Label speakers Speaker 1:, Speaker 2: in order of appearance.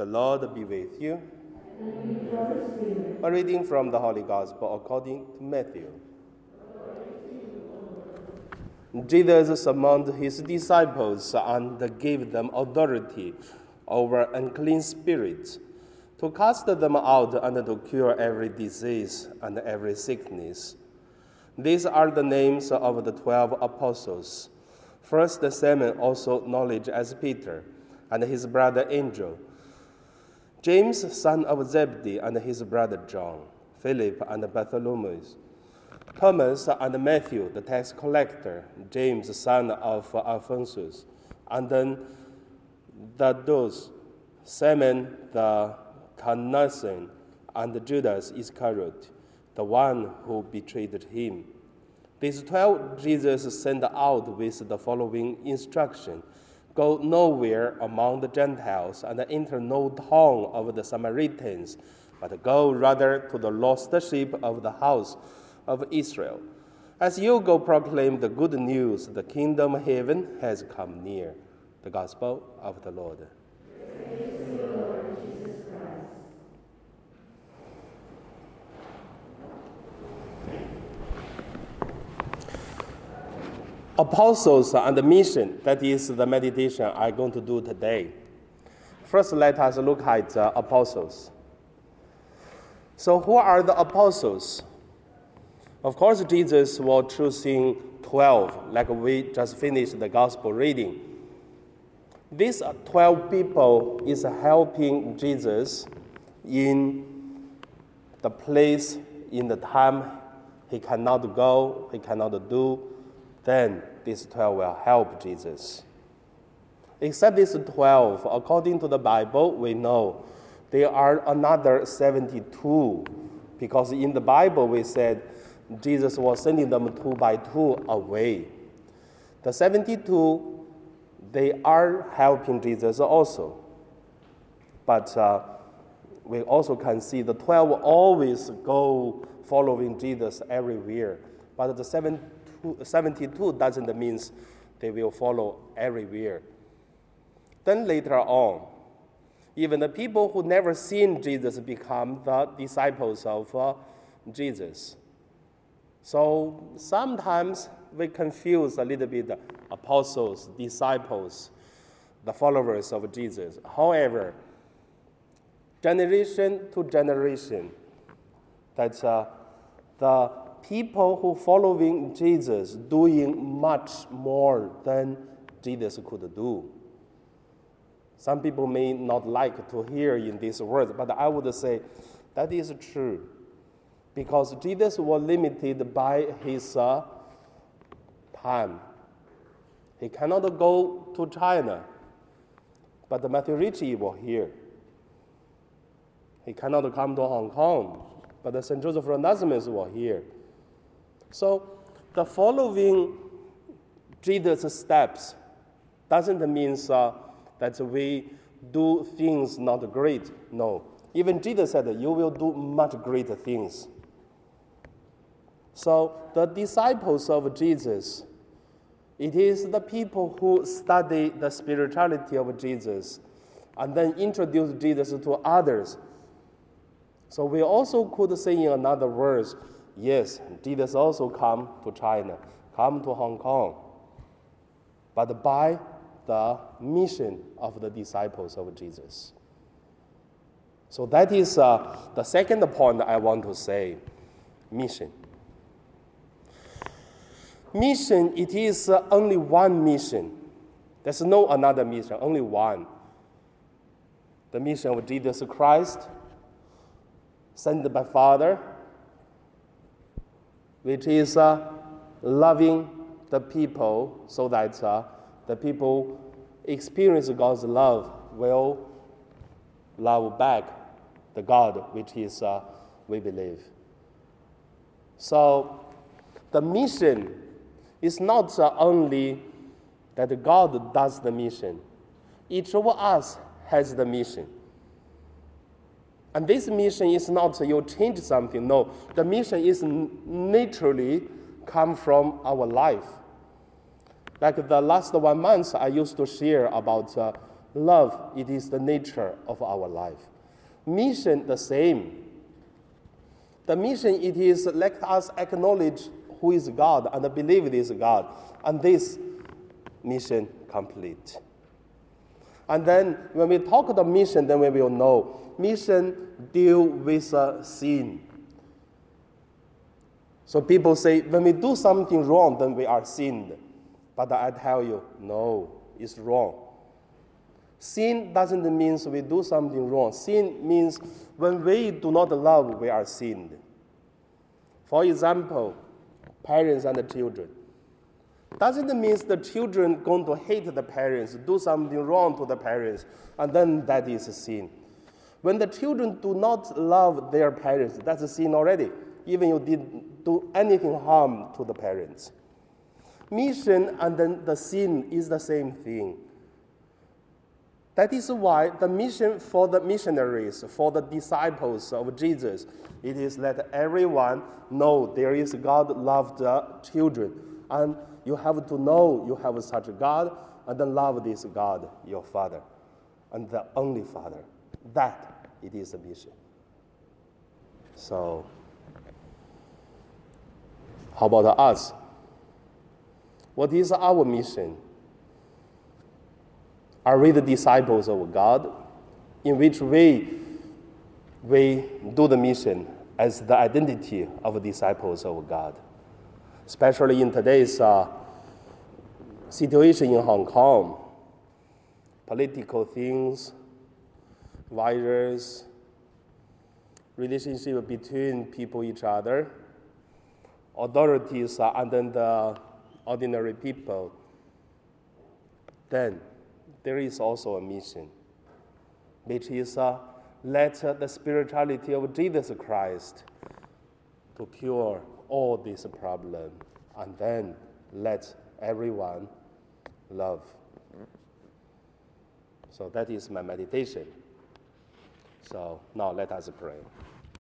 Speaker 1: The Lord be with you. A reading from the Holy Gospel according to Matthew. Jesus summoned his disciples and gave them authority over unclean spirits to cast them out and to cure every disease and every sickness. These are the names of the twelve apostles. First, Simon, also known as Peter, and his brother Andrew. James, son of Zebedee, and his brother John. Philip and Bartholomew. Thomas and Matthew, the tax collector. James, son of Alphaeus. And then the those, Simon the Cananaean, and Judas Iscariot, the one who betrayed him. These twelve Jesus sent out with the following instruction Go nowhere among the Gentiles and enter no town of the Samaritans, but go rather to the lost sheep of the house of Israel. As you go proclaim the good news, the kingdom of heaven has come near. The gospel of the Lord. Apostles and the mission. That is the meditation I'm going to do today. First, let us look at the apostles. So, who are the apostles? Of course, Jesus was choosing 12, like we just finished the gospel reading. These 12 people is helping Jesus in the place, in the time he cannot go, he cannot do, then these 12 will help Jesus. Except these 12, according to the Bible, we know there are another 72 because in the Bible we said Jesus was sending them two by two away. The 72, they are helping Jesus also. But uh, we also can see the 12 always go following Jesus everywhere. But the 72 72 doesn't mean they will follow everywhere. Then later on, even the people who never seen Jesus become the disciples of uh, Jesus. So sometimes we confuse a little bit the apostles, disciples, the followers of Jesus. However, generation to generation, that's uh, the people who following Jesus doing much more than Jesus could do. Some people may not like to hear in these words, but I would say that is true. Because Jesus was limited by his uh, time. He cannot go to China, but Matthew Ricci was here. He cannot come to Hong Kong, but St. Joseph of Nazareth was here. So the following Jesus steps doesn't mean uh, that we do things not great. No. Even Jesus said, You will do much greater things. So the disciples of Jesus, it is the people who study the spirituality of Jesus and then introduce Jesus to others. So we also could say in another words, Yes, Jesus also come to China, come to Hong Kong, but by the mission of the disciples of Jesus. So that is uh, the second point I want to say mission. Mission, it is uh, only one mission. There's no another mission, only one. The mission of Jesus Christ, sent by Father, which is uh, loving the people so that uh, the people experience God's love will love back the God which is uh, we believe. So the mission is not only that God does the mission. Each of us has the mission. And this mission is not you change something. No, the mission is naturally come from our life. Like the last one month, I used to share about uh, Love, it is the nature of our life. Mission, the same. The mission, it is let us acknowledge who is God and believe this God. And this mission complete. And then when we talk about mission, then we will know mission deal with uh, sin. So people say when we do something wrong, then we are sinned. But I tell you, no, it's wrong. Sin doesn't mean we do something wrong. Sin means when we do not love, we are sinned. For example, parents and the children. Doesn't mean the children going to hate the parents, do something wrong to the parents, and then that is a sin. When the children do not love their parents, that's a sin already, even you didn't do anything harm to the parents. Mission and then the sin is the same thing. That is why the mission for the missionaries, for the disciples of Jesus, it is let everyone know there is God loved uh, children. And you have to know you have such a God and then love this God, your Father, and the only Father. That it is a mission. So, how about us? What is our mission? Are we the disciples of God? In which way we do the mission as the identity of disciples of God? Especially in today's uh, situation in Hong Kong, political things, virus, relationship between people each other, authorities and then the ordinary people, then there is also a mission, which is uh, let the spirituality of Jesus Christ to cure all these problems, and then let everyone love. So that is my meditation. So now let us pray.